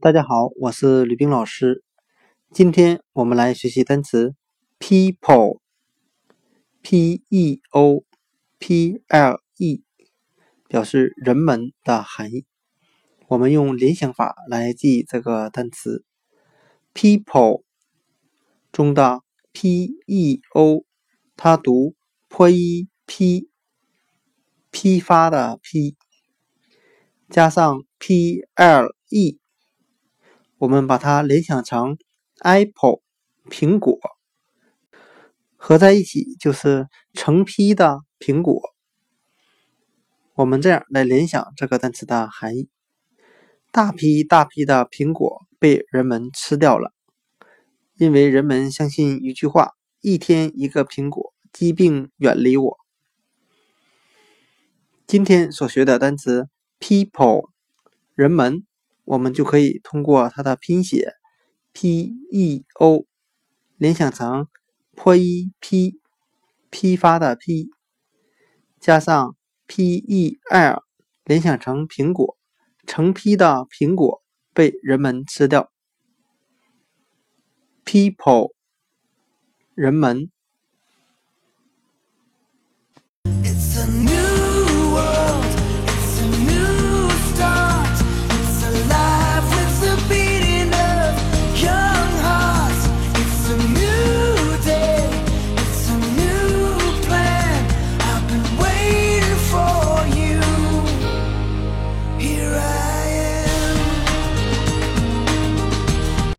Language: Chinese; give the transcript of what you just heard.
大家好，我是吕冰老师。今天我们来学习单词 people，p e o p l e，表示人们的含义。我们用联想法来记这个单词 people 中的 p e o，它读 p p，批发的批，加上 p l e。我们把它联想成 apple 苹果，合在一起就是成批的苹果。我们这样来联想这个单词的含义：大批大批的苹果被人们吃掉了，因为人们相信一句话：一天一个苹果，疾病远离我。今天所学的单词 people 人们。我们就可以通过它的拼写 p e o 联想成 p i p 批发的批，加上 p e l 联想成苹果成批的苹果被人们吃掉 people 人们。